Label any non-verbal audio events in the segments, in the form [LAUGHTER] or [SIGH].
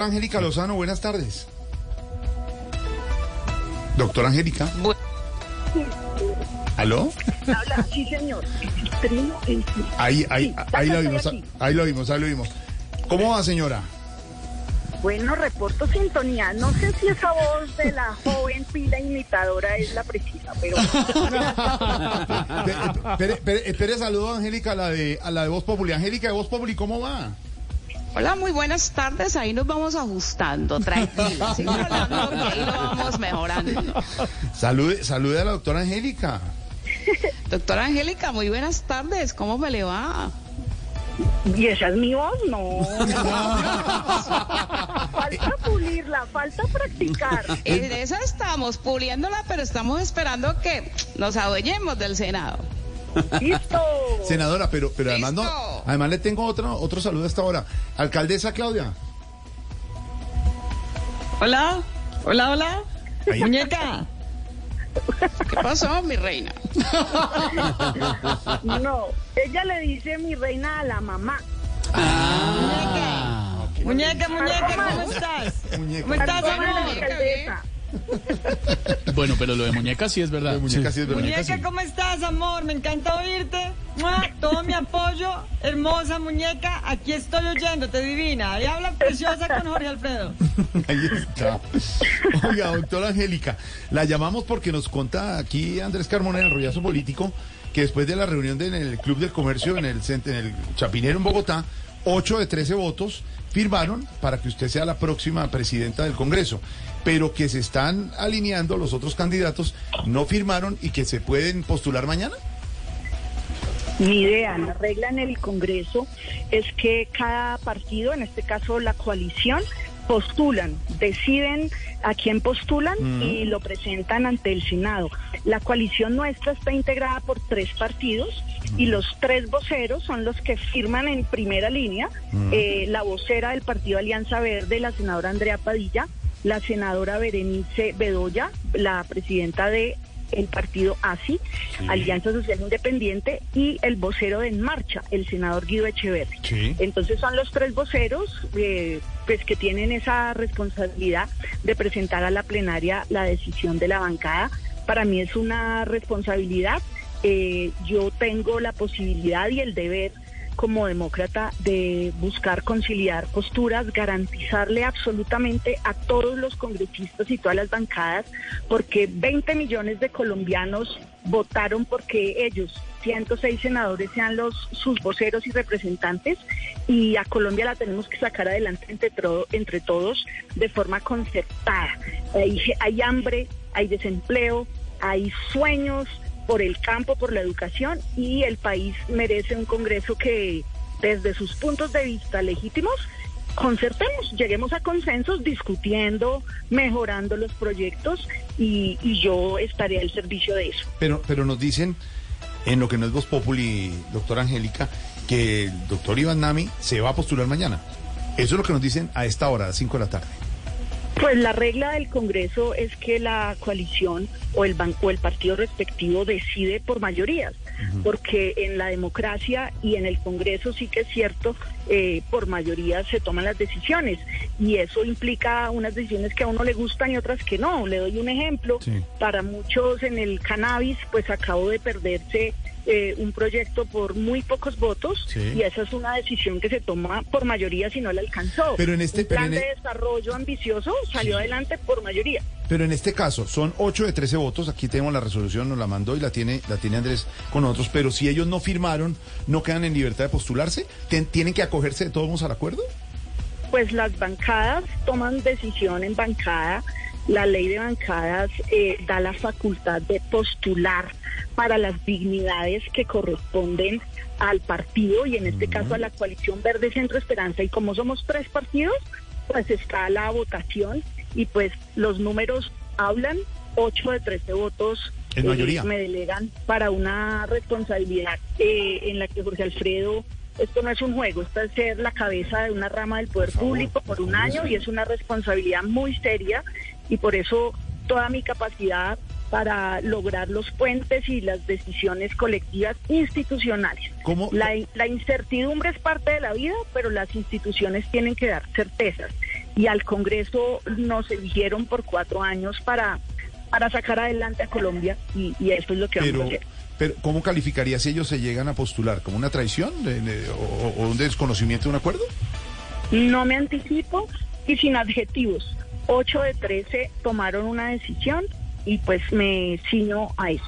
Angélica Lozano, buenas tardes. Doctora Angélica. ¿Aló? Habla, sí, señor. Trino, el- Ahí, ahí, Sí, ahí lo estoy vimos, aquí. ahí lo vimos, ahí lo vimos. ¿Cómo va, señora? Bueno, reporto sintonía. No sé si esa voz de la joven pila imitadora es la precisa, pero [LAUGHS] Espere, espere, saludo a Angélica, a la de, a la de Voz Populi. Angélica de Voz Populi, ¿cómo va? Hola, muy buenas tardes. Ahí nos vamos ajustando, hablando [LAUGHS] que ahí lo vamos mejorando. Salude, salude a la doctora Angélica. [LAUGHS] Doctora Angélica, muy buenas tardes. ¿Cómo me le va? ¿y esa es mi voz? No. [LAUGHS] falta pulirla, falta practicar. En esa estamos, puliéndola, pero estamos esperando que nos adueñemos del Senado. Listo. Senadora, pero, pero además no. Además le tengo otro, otro saludo hasta ahora. Alcaldesa Claudia. Hola, hola, hola. Ahí. Muñeca. [LAUGHS] ¿Qué pasó, mi reina? No, ella le dice mi reina a la mamá. Muñeca. Muñeca, muñeca, ¿cómo estás? Muñeca. ¿Cómo estás, amor? Bueno, pero lo de muñeca sí es verdad. Muñeca sí es verdad. Muñeca, ¿cómo estás, amor? Me encanta oírte. ¡Mua! Todo mi apoyo. Hermosa muñeca, aquí estoy oyéndote, divina. Ahí habla preciosa con Jorge Alfredo. [LAUGHS] Ahí está. Oiga, doctora Angélica, la llamamos porque nos cuenta aquí Andrés Carmona en el rollazo político que después de la reunión de- en el Club del Comercio en el, en el Chapinero en Bogotá, 8 de 13 votos firmaron para que usted sea la próxima presidenta del Congreso, pero que se están alineando los otros candidatos, no firmaron y que se pueden postular mañana. Mi idea, la regla en el Congreso es que cada partido, en este caso la coalición, postulan, deciden a quién postulan y lo presentan ante el Senado. La coalición nuestra está integrada por tres partidos y los tres voceros son los que firman en primera línea. Eh, la vocera del partido Alianza Verde, la senadora Andrea Padilla, la senadora Berenice Bedoya, la presidenta de el partido ASI, Alianza Social Independiente, y el vocero de En Marcha, el senador Guido Echeverri. Sí. Entonces son los tres voceros eh, pues que tienen esa responsabilidad de presentar a la plenaria la decisión de la bancada. Para mí es una responsabilidad. Eh, yo tengo la posibilidad y el deber como demócrata de buscar conciliar posturas, garantizarle absolutamente a todos los congresistas y todas las bancadas, porque 20 millones de colombianos votaron porque ellos, 106 senadores, sean los sus voceros y representantes, y a Colombia la tenemos que sacar adelante entre, entre todos de forma concertada. Hay hambre, hay desempleo, hay sueños por el campo, por la educación y el país merece un Congreso que desde sus puntos de vista legítimos concertemos, lleguemos a consensos discutiendo, mejorando los proyectos y, yo estaré al servicio de eso. Pero, pero nos dicen, en lo que no es Voz Populi, doctora Angélica, que el doctor Iván Nami se va a postular mañana. Eso es lo que nos dicen a esta hora, a las 5 de la tarde. Pues la regla del Congreso es que la coalición o el banco o el partido respectivo decide por mayorías, porque en la democracia y en el Congreso sí que es cierto, eh, por mayoría se toman las decisiones y eso implica unas decisiones que a uno le gustan y otras que no. Le doy un ejemplo, Sí. para muchos en el cannabis pues acabó de perderse eh, un proyecto por muy pocos votos Sí. y esa es una decisión que se toma por mayoría si no la alcanzó. Pero en este- un plan en de e- desarrollo ambicioso salió adelante por mayoría. Pero en este caso son 8 de 13 votos, aquí tenemos la resolución, nos la mandó y la tiene, la tiene Andrés con nosotros, pero si ellos no firmaron, no quedan en libertad de postularse, ¿Ten- ¿tienen que acogerse de todos modos al acuerdo? Pues las bancadas toman decisión en bancada. La ley de bancadas eh, da la facultad de postular para las dignidades que corresponden al partido y en este caso a la coalición Verde Centro Esperanza. Y como somos tres partidos, pues está la votación y pues los números hablan, 8 de 13 votos mayoría. me delegan para una responsabilidad eh, en la que Jorge Alfredo, esto no es un juego, esto es ser la cabeza de una rama del poder Por favor, público por por un favor, año sí. y es una responsabilidad muy seria y por eso toda mi capacidad para lograr los puentes y las decisiones colectivas institucionales. ¿Cómo? La, la incertidumbre es parte de la vida, pero las instituciones tienen que dar certezas. y al Congreso nos eligieron por cuatro años para, para sacar adelante a Colombia y, y eso es lo que Pero, vamos a hacer. pero ¿cómo calificaría si ellos se llegan a postular? ¿Como una traición de- de- o, o un desconocimiento de un acuerdo? No me anticipo y sin adjetivos. Ocho de 13 tomaron una decisión y pues me ciño a eso.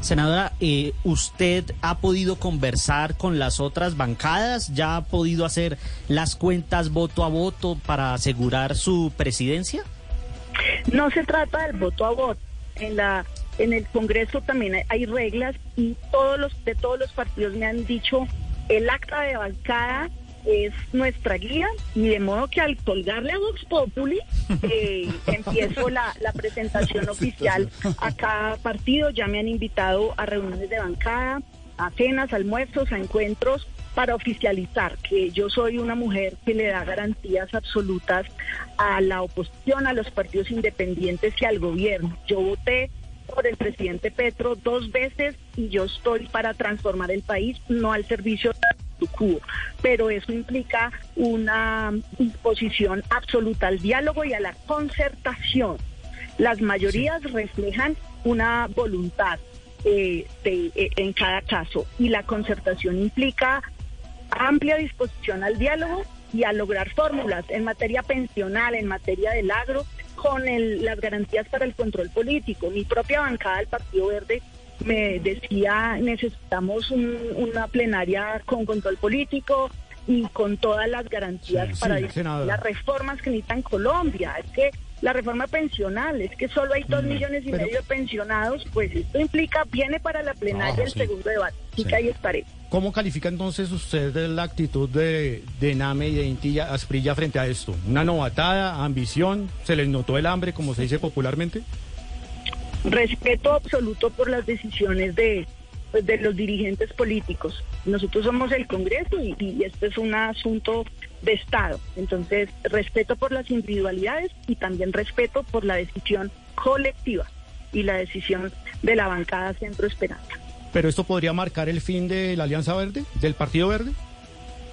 Senadora, eh, ¿usted ha podido conversar con las otras bancadas? ¿Ya ha podido hacer las cuentas voto a voto para asegurar su presidencia? No se trata del voto a voto. En la en el Congreso también hay, reglas y todos los de todos los partidos me han dicho el acta de bancada es nuestra guía y de modo que al colgarle a Vox Populi [LAUGHS] eh, empiezo la, la presentación oficial a cada partido. Ya me han invitado a reuniones de bancada, a cenas, almuerzos, a encuentros para oficializar que yo soy una mujer que le da garantías absolutas a la oposición, a los partidos independientes y al gobierno. Yo voté por el presidente Petro dos veces y yo estoy para transformar el país, no al servicio de cubo, pero eso implica una disposición absoluta al diálogo y a la concertación. Las mayorías reflejan una voluntad eh, de- eh, en cada caso y la concertación implica amplia disposición al diálogo y a lograr fórmulas en materia pensional, en materia del agro, con el- las garantías para el control político. Mi propia bancada del Partido Verde me decía necesitamos un- una plenaria con control político y con todas las garantías Sí, para sí, discutir senadora. las reformas que necesitan Colombia. Es que la reforma pensional, es que solo hay dos millones y Mm, pero- medio de pensionados, pues esto implica, viene para la plenaria el sí. segundo debate. Así Sí. que ahí estaré. ¿Cómo califica entonces usted la actitud de, de Name y de Intilla Asprilla frente a esto? ¿Una novatada, ambición? ¿Se les notó el hambre, como se dice popularmente? respeto absoluto por las decisiones de, pues, de los dirigentes políticos. Nosotros somos el Congreso y, y este es un asunto de Estado. Entonces, respeto por las individualidades y también respeto por la decisión colectiva y la decisión de la bancada Centro Esperanza. ¿Pero esto podría marcar el fin de la Alianza Verde, del Partido Verde?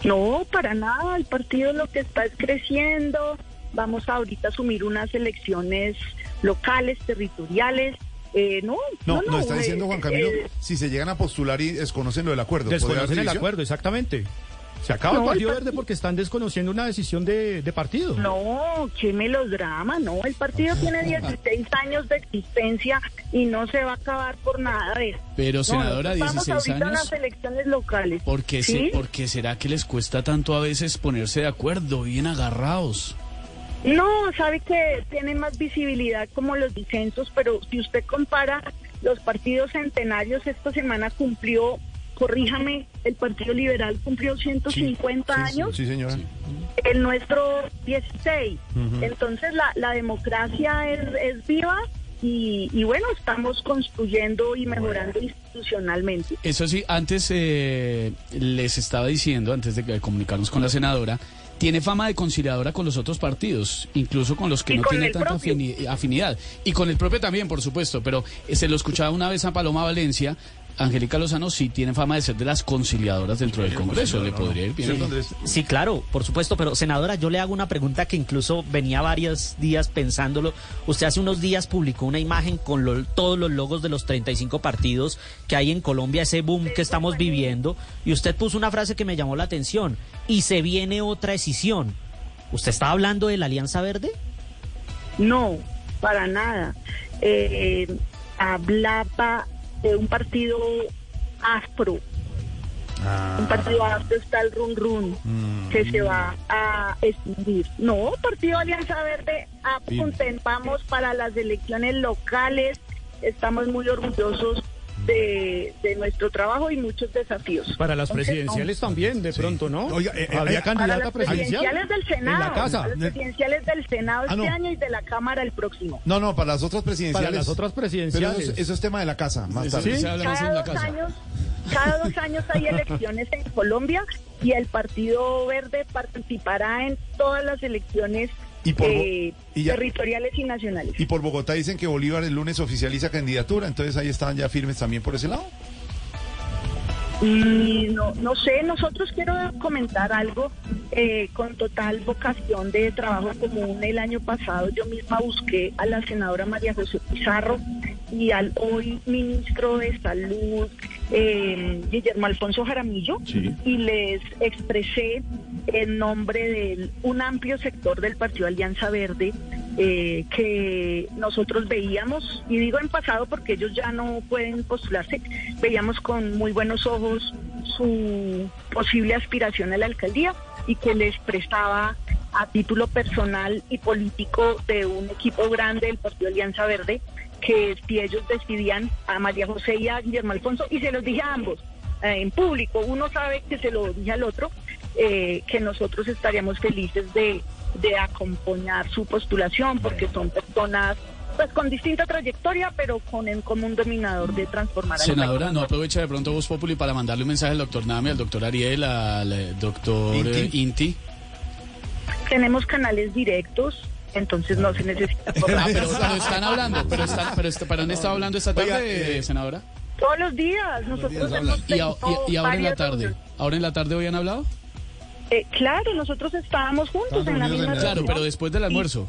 No, para nada. El partido lo que está es creciendo. Vamos a ahorita a asumir unas elecciones locales, territoriales. Eh, no, No, no, está eh, diciendo Juan Camilo, eh, si se llegan a postular y desconocen lo del acuerdo. ¿podría Desconocen el acuerdo, exactamente. Se acaba No, el el Partido Verde porque están desconociendo una decisión de, de partido. No, qué melodrama, no. El partido tiene 16 años de existencia y no se va a acabar por nada de eso. Pero, No, senadora, nosotros 16 Estamos ahorita en años. las elecciones locales. ¿Por qué, se- ¿Sí? por qué será que les cuesta tanto a veces ponerse de acuerdo, bien agarrados? No, sabe que tienen más visibilidad como los disensos, pero si usted compara los partidos centenarios, esta semana cumplió, corríjame, el Partido Liberal cumplió 150 Sí, sí, años. Sí, señora. el nuestro 16. Entonces la, la democracia es, es viva y, y bueno, estamos construyendo y mejorando institucionalmente. Eso sí, antes eh, les estaba diciendo, antes de que comunicarnos con la senadora, tiene fama de conciliadora con los otros partidos, incluso con los que Y no tiene tanta propio. afinidad. Y con el propio también, por supuesto, pero eh, se lo escuchaba una vez a Paloma Valencia. Angélica Lozano sí tiene fama de ser de las conciliadoras dentro del Congreso. Le podría ir bien. ¿Cierto, Andrés? Sí, claro, por supuesto, pero senadora, yo le hago una pregunta que incluso venía varios días pensándolo. Usted hace unos días publicó una imagen con lo- todos los logos de los 35 partidos que hay en Colombia, ese boom que estamos viviendo, y usted puso una frase que me llamó la atención, y se viene otra decisión. ¿Usted está hablando de la Alianza Verde? No, para nada. Eh, hablaba de un partido áspero. Un partido áspero está el run run que se va a extinguir. No, Partido Alianza Verde apuntamos para las elecciones locales. Estamos muy orgullosos de, de nuestro trabajo y muchos desafíos. Para las Entonces, no. presidenciales también, de pronto, ¿no? Oiga, eh, eh, Habría eh, Para candidata las presidencial. presidenciales del Senado. En la casa. Para las presidenciales del Senado Ah, este no. año y de la Cámara el próximo. No, no, para las otras Para presidenciales. las otras Pero presidenciales. eso, es- eso es tema de la casa, más tarde. sí más en Cada la casa. años, cada dos años hay elecciones en Colombia y el Partido Verde participará en todas las elecciones Y por eh, y ya- territoriales y nacionales. Y por Bogotá dicen que Bolívar el lunes oficializa candidatura, entonces ahí están ya firmes también por ese lado. Y no, no sé, nosotros quiero comentar algo eh, con total vocación de trabajo común. El año pasado yo misma busqué a la senadora María José Pizarro y al hoy ministro de Salud, eh, Guillermo Alfonso Jaramillo, y les expresé en nombre de un amplio sector del Partido Alianza Verde eh, que nosotros veíamos, y digo en pasado porque ellos ya no pueden postularse, veíamos con muy buenos ojos su posible aspiración a la alcaldía y que les prestaba a título personal y político de un equipo grande del Partido Alianza Verde que si ellos decidían a María José y a Guillermo Alfonso, y se los dije a ambos eh, en público, uno sabe que se lo dije al otro, eh, que nosotros estaríamos felices de, de acompañar su postulación, porque son personas pues con distinta trayectoria, pero con en común dominador de transformar Senadora. ¿no aprovecha de pronto Voz Populi para mandarle un mensaje al doctor Name, al doctor Ariel, al eh, doctor Inti. eh, Inti? Tenemos canales directos, entonces no se necesita [LAUGHS] Ah, pero, pero están hablando, pero, están, pero está- ¿para dónde está hablando esta tarde, Oiga, eh, senadora? Todos los días, nosotros hemos Y, tenido y- y ahora en la tarde. ¿ahora en la tarde hoy han hablado? Eh, claro, nosotros estábamos juntos en la misma en la- Claro, pero después del almuerzo.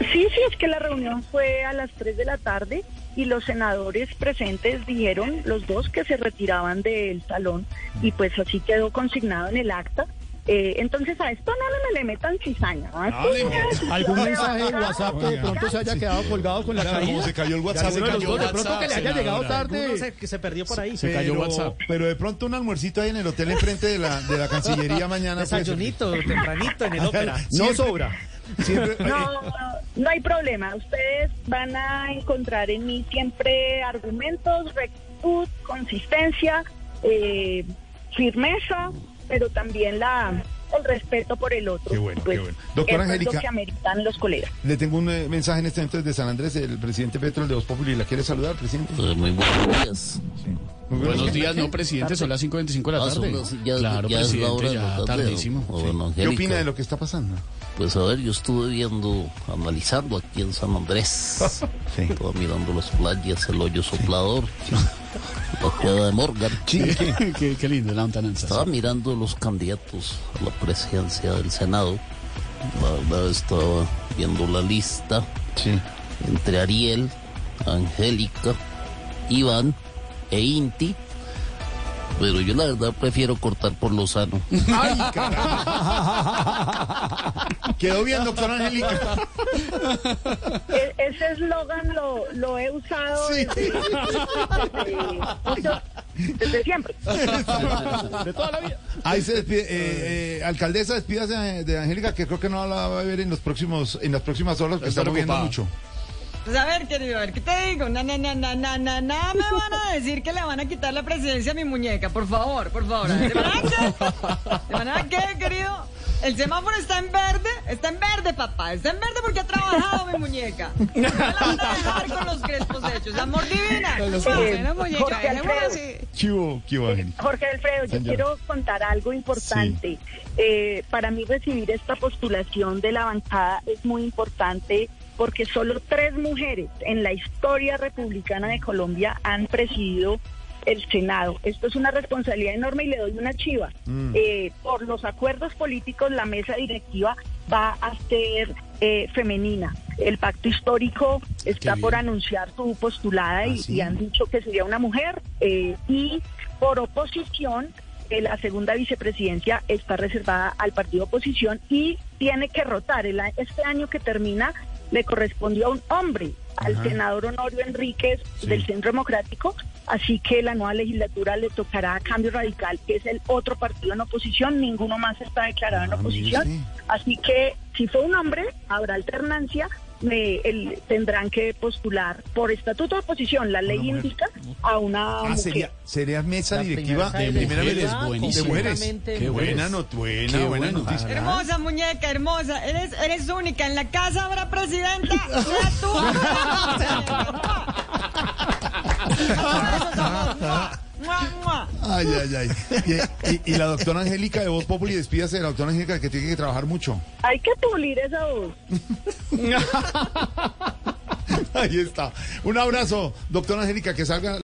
Sí, sí, es que la reunión fue a las 3 de la tarde y los senadores presentes dijeron los dos que se retiraban del salón y pues así quedó consignado en el acta. Eh, entonces a esto no le, le metan cizaña. ¿Algún mensaje de. WhatsApp que de pronto se haya quedado colgado con la caída? como se cayó el WhatsApp, se de cayó pronto que le haya llegado tarde. se- que se perdió por ahí. Se cayó WhatsApp. Pero de pronto un almuercito ahí en el hotel enfrente de la, de la Cancillería mañana. Desayunito, tempranito en el ópera. No sobra. Siempre, No, no hay problema. Ustedes van a encontrar en mí siempre argumentos, rectitud, consistencia, eh, firmeza, pero también la el respeto por el otro. Qué bueno, Pues, qué bueno. Doctora Angélica. lo que ameritan los colegas. le tengo un eh, mensaje en este momento desde San Andrés, el presidente Petro, el de Voz Populi. ¿La quiere saludar, presidente? Eh, Muy buenos días. Muy Buenos días, no, presidente, son las 5.25 de la Ah, son tarde. las- ya- claro, ya es la hora presidente, de la ya tarde. tardísimo. Oh, bueno, ¿Qué opina de lo que está pasando? Pues a ver, yo estuve viendo, analizando aquí en San Andrés. [LAUGHS] Sí. Estaba mirando las playas, el hoyo soplador, la queda de Morgan. Sí, ¿qué? [LAUGHS] qué, qué lindo la lontananza. Estaba mirando los candidatos a la presidencia del Senado. La verdad estaba viendo la lista Sí. entre Ariel, Angélica, Iván e Inti. Pero yo la verdad prefiero cortar por lo sano. ¡Ay, [LAUGHS] carajo! Quedó bien, doctora Angélica. E- ese eslogan lo, lo he usado Sí. desde, desde siempre. De toda la vida. Ahí se despide. eh, eh, alcaldesa, despídase de, Angélica, que creo que no la va a ver en los próximos, en las próximas horas, que Está moviendo mucho. Pues a ver, querido, a ver, ¿qué te digo? Na, na, na, na, na, na, na, me van a decir que le van a quitar la presidencia a mi muñeca, por favor, por favor. ¿De manera que? ¿De manera que, querido? El semáforo está en verde, está en verde, papá, está en verde porque ha trabajado mi muñeca. [LAUGHS] No la van a dejar con los crespos hechos, amor divina. Bueno, muñeca, Jorge Alfredo. ¿Qué hubo, qué hubo? Jorge Alfredo, yo quiero contar algo importante. Eh, para mí recibir esta postulación de la bancada es muy importante porque solo tres mujeres en la historia republicana de Colombia han presidido el Senado. Esto es una responsabilidad enorme y le doy una chiva. Mm. Eh, por los acuerdos políticos, la mesa directiva va a ser eh, femenina. El pacto histórico está por anunciar su postulada y, ¿Ah, sí? y han dicho que sería una mujer. eh, y por oposición, eh, la segunda vicepresidencia está reservada al partido oposición y tiene que rotar. El este año que termina le correspondió a un hombre, al Ajá. senador Honorio Enríquez Sí. del Centro Democrático, así que la nueva legislatura le tocará a Cambio Radical, que es el otro partido en oposición, ninguno más está declarado en Ah, oposición, así que si fue un hombre, habrá alternancia, me- el- tendrán que postular por estatuto de oposición, la ley mujer. indica, a una Ah, mujer. sería, sería mesa La directiva primera de primera mujeres, buenísimo. De mujeres. completamente Qué buena, buena, Qué buena bueno. noticia. Hermosa muñeca, hermosa. Eres, eres única. En la casa habrá presidenta. [LAUGHS] Tú. [LAUGHS] Ay, ay, ay. Y, y- y la doctora Angélica de Voz Populi, despídase de la doctora Angélica que tiene que trabajar mucho. Hay que pulir esa voz. [LAUGHS] Ahí está. Un abrazo, doctora Angélica, que salga.